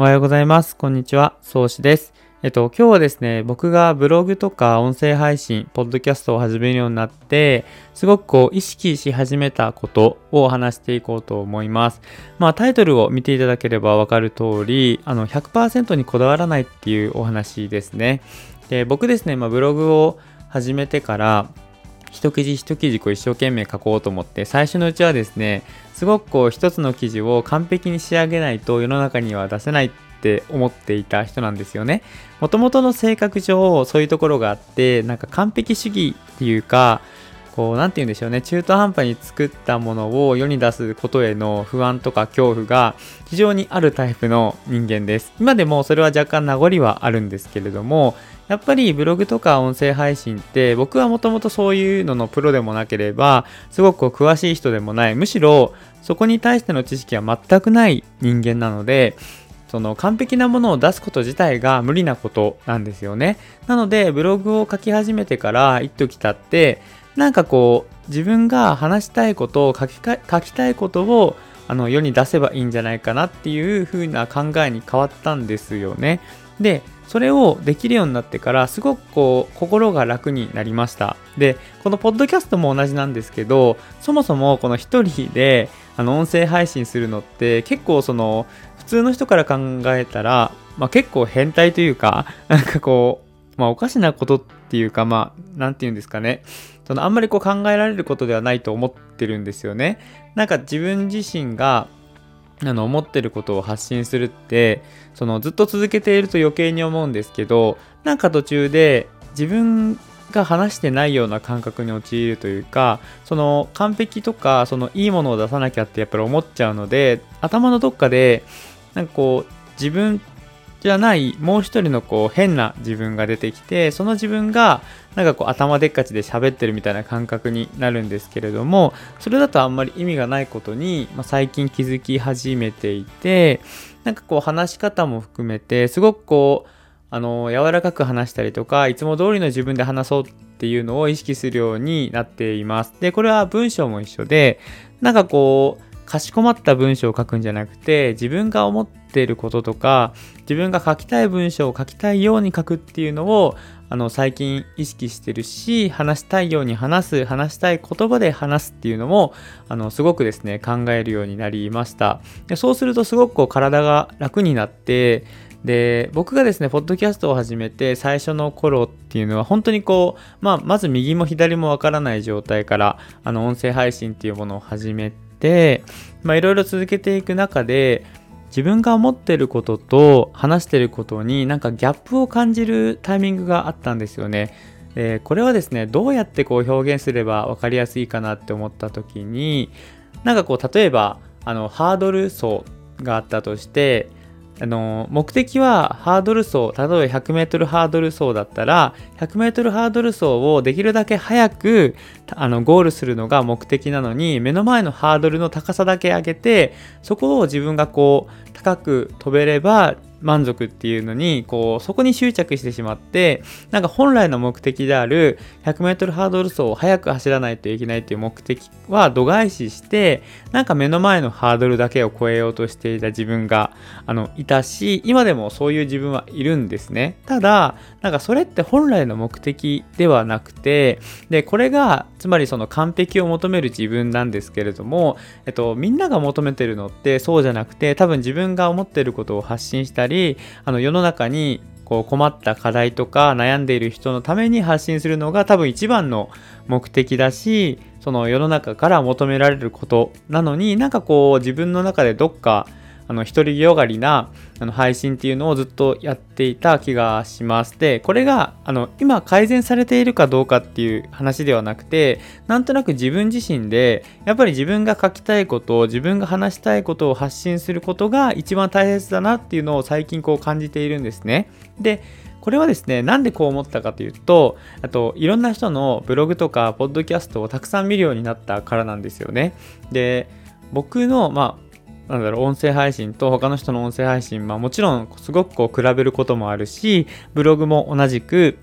おはようございます。こんにちは。宗師です。えっと、今日はですね、僕がブログとか音声配信、ポッドキャストを始めるようになって、すごくこう、意識し始めたことを話していこうと思います。まあ、タイトルを見ていただければわかる通り、あの、100%にこだわらないっていうお話ですね。で、僕ですね、まあ、ブログを始めてから、一記事一記事こう一生懸命書こうと思って最初のうちはですねすごくこう一つの記事を完璧に仕上げないと世の中には出せないって思っていた人なんですよね。もともとの性格上そういうところがあってなんか完璧主義っていうかこう何て言うんでしょうね中途半端に作ったものを世に出すことへの不安とか恐怖が非常にあるタイプの人間です今でもそれは若干名残はあるんですけれどもやっぱりブログとか音声配信って僕はもともとそういうののプロでもなければすごく詳しい人でもないむしろそこに対しての知識は全くない人間なのでその完璧なものを出すこと自体が無理なことなんですよね。なのでブログを書き始めてから一時経ってなんかこう自分が話したいことを書き書きたいことをあの世に出せばいいんじゃないかなっていう風な考えに変わったんですよね。でそれをできるようになってからすごくこう心が楽になりました。でこのポッドキャストも同じなんですけどそもそもこの一人であの音声配信するのって結構その普通の人から考えたら、まあ、結構変態というか なんかこう、まあ、おかしなことっていうかまあ何て言うんですかね。そのあんまりこう考えられることではないと思ってるんですよね。なんか自分自身があの思ってることを発信するってそのずっと続けていると余計に思うんですけどなんか途中で自分が話してないような感覚に陥るというかその完璧とかそのいいものを出さなきゃってやっぱり思っちゃうので頭のどっかでなんかこう自分じゃないもう一人のこう変な自分が出てきてその自分がなんかこう頭でっかちで喋ってるみたいな感覚になるんですけれどもそれだとあんまり意味がないことに、まあ、最近気づき始めていてなんかこう話し方も含めてすごくこうあの柔らかく話したりとかいつも通りの自分で話そうっていうのを意識するようになっています。でこれは文章も一緒でなんかこうかしこまった文章を書くんじゃなくて自分が思っていることとか自分が書きたい文章を書きたいように書くっていうのをあの最近意識してるし話したいように話す話したい言葉で話すっていうのもあのすごくですね考えるようになりました。でそうするとすごくこう体が楽になってで僕がですねポッドキャストを始めて最初の頃っていうのは本当にこう、まあ、まず右も左もわからない状態からあの音声配信っていうものを始めていろいろ続けていく中で自分が思ってることと話してることになんかギャップを感じるタイミングがあったんですよね。えこれはですねどうやってこう表現すれば分かりやすいかなって思った時になんかこう例えばあのハードル層があったとしてあの目的はハードル走例えば 100m ハードル走だったら 100m ハードル走をできるだけ早くあのゴールするのが目的なのに目の前のハードルの高さだけ上げてそこを自分がこう高く飛べれば満足っていうのにこうそこに執着してしまってなんか本来の目的である 100m ハードル走を速く走らないといけないっていう目的は度外視してなんか目の前のハードルだけを超えようとしていた自分があのいたし今でもそういう自分はいるんですね。ただなんかそれって本来の目的ではなくてでこれがつまりその完璧を求める自分なんですけれども、えっと、みんなが求めてるのってそうじゃなくて多分自分が思ってることを発信したりりあの世の中にこう困った課題とか悩んでいる人のために発信するのが多分一番の目的だしその世の中から求められることなのになんかこう自分の中でどっかあの、独りよがりな、あの、配信っていうのをずっとやっていた気がします。で、これが、あの、今改善されているかどうかっていう話ではなくて、なんとなく自分自身で、やっぱり自分が書きたいことを、自分が話したいことを発信することが一番大切だなっていうのを最近こう感じているんですね。で、これはですね、なんでこう思ったかというと、あと、いろんな人のブログとか、ポッドキャストをたくさん見るようになったからなんですよね。で、僕の、まあ、なんだろう、音声配信と他の人の音声配信、まあもちろんすごくこう比べることもあるし、ブログも同じく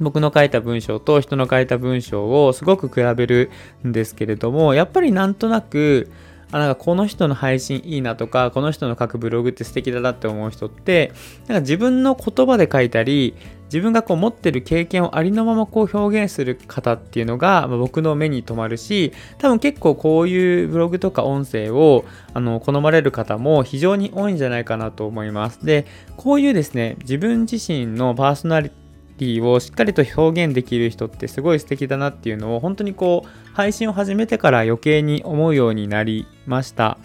僕の書いた文章と人の書いた文章をすごく比べるんですけれども、やっぱりなんとなく、あなんかこの人の配信いいなとかこの人の書くブログって素敵だなって思う人ってなんか自分の言葉で書いたり自分がこう持ってる経験をありのままこう表現する方っていうのが、僕の目に留まるし多分結構こういうブログとか音声をあの好まれる方も非常に多いんじゃないかなと思いますでこういうですね自分自身のパーソナリティをしっかりと表現できる人ってすごい素敵だなっていうのを本当にこう配信を始めてから余計に思うようになりました。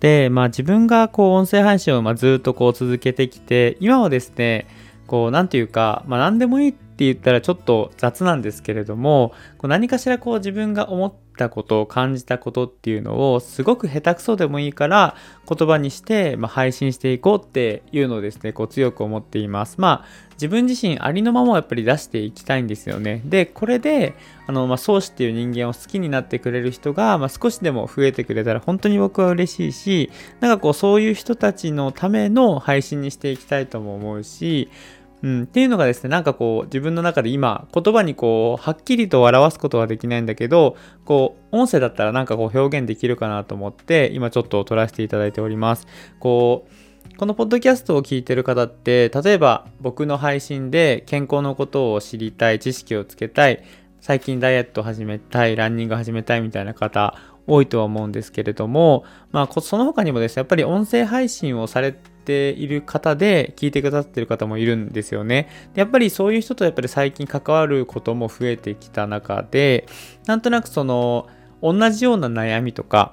で、まあ自分がこう音声配信をずっとこう続けてきて、今はですね、こう何て言うか、まあ何でもいいって言ったらちょっと雑なんですけれども、こう何かしらこう自分が思ってたことを感じたことっていうのをすごく下手くそでもいいから言葉にして、まあ、配信していこうっていうのをですね、こう強く思っています。まあ自分自身ありのままをやっぱり出していきたいんですよね。で、これで、あの、まあ、宗師っていう人間を好きになってくれる人が、まあ、少しでも増えてくれたら本当に僕は嬉しいし、なんかこうそういう人たちのための配信にしていきたいとも思うし、うん、っていうのがですね、なんかこう自分の中で今言葉にこうはっきりと表すことはできないんだけど、こう音声だったらなんかこう表現できるかなと思って今ちょっと撮らせていただいております。こう、このポッドキャストを聞いてる方って、例えば僕の配信で健康のことを知りたい、知識をつけたい、最近ダイエット始めたい、ランニング始めたいみたいな方多いとは思うんですけれども、まあ、その他にもですね、やっぱり音声配信をされてている方で聞いてくださってる方もいるんですよね。やっぱりそういう人とやっぱり最近関わることも増えてきた中で、なんとなくその同じような悩みとか、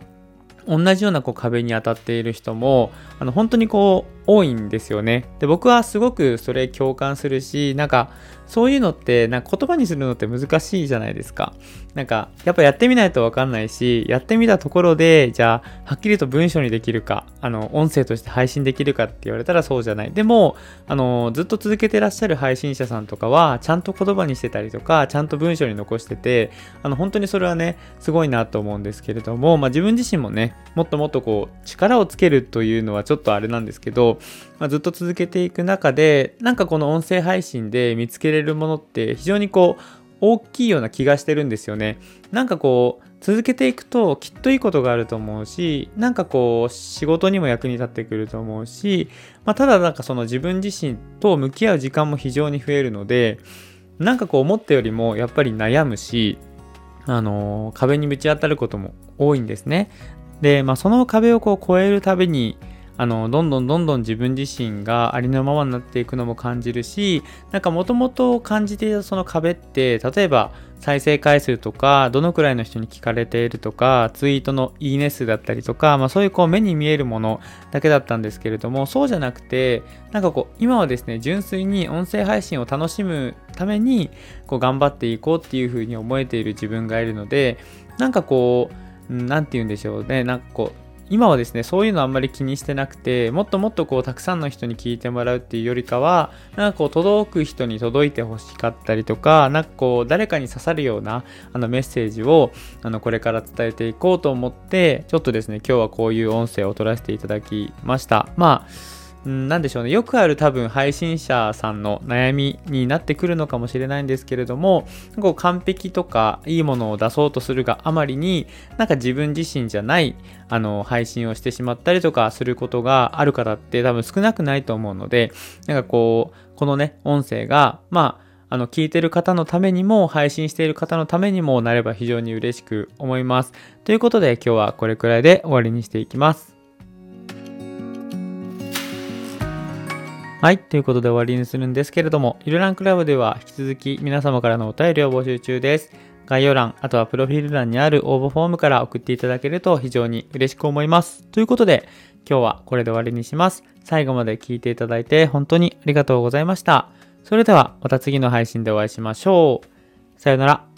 同じようなこう壁に当たっている人もあの本当にこう多いんですよね。で僕はすごくそれ共感するしなんかそういうのってなんか言葉にするのって難しいじゃないですか。なんかやっぱやってみないとわかんないしやってみたところでじゃあはっきりと文章にできるかあの音声として配信できるかって言われたらそうじゃない。でもあのずっと続けてらっしゃる配信者さんとかはちゃんと言葉にしてたりとかちゃんと文章に残しててあの本当にそれはねすごいなと思うんですけれども、まあ、自分自身もねもっともっとこう力をつけるというのはちょっとあれなんですけどまあ、ずっと続けていく中でなんかこの音声配信で見つけれるるものって非常にこう大きいような気がしてるんですよね。なんかこう続けていくときっといいことがあると思うしなんかこう仕事にも役に立ってくると思うし、まあ、ただなんかその自分自身と向き合う時間も非常に増えるのでなんかこう思ったよりもやっぱり悩むしあのー、壁にぶち当たることも多いんですね。で、まあ、その壁をこう越えるたびにあのどんどんどんどん自分自身がありのままになっていくのも感じるしなんかもともと感じていたその壁って例えば再生回数とかどのくらいの人に聞かれているとかツイートのいいね数だったりとか、まあ、そういうこう目に見えるものだけだったんですけれどもそうじゃなくてなんかこう今はですね純粋に音声配信を楽しむためにこう頑張っていこうっていうふうに思えている自分がいるのでなんかこう何て言うんでしょうね。なんかこう今はですね、そういうのあんまり気にしてなくて、もっともっとこう、たくさんの人に聞いてもらうっていうよりかは、なんかこう、届く人に届いてほしかったりとか、なんかこう、誰かに刺さるような、あの、メッセージを、あの、これから伝えていこうと思って、ちょっとですね、今日はこういう音声を取らせていただきました。まあ、何でしょうね。よくある多分配信者さんの悩みになってくるのかもしれないんですけれども、こう完璧とかいいものを出そうとするがあまりに、なんか自分自身じゃないあの配信をしてしまったりとかすることがある方って多分少なくないと思うので、なんかこう、このね、音声が、まあ、あの、聞いてる方のためにも、配信している方のためにもなれば非常に嬉しく思います。ということで今日はこれくらいで終わりにしていきます。はい。ということで終わりにするんですけれども、ゆるランクラブでは引き続き皆様からのお便りを募集中です。概要欄、あとはプロフィール欄にある応募フォームから送っていただけると非常に嬉しく思います。ということで、今日はこれで終わりにします。最後まで聞いていただいて本当にありがとうございました。それではまた次の配信でお会いしましょう。さよなら。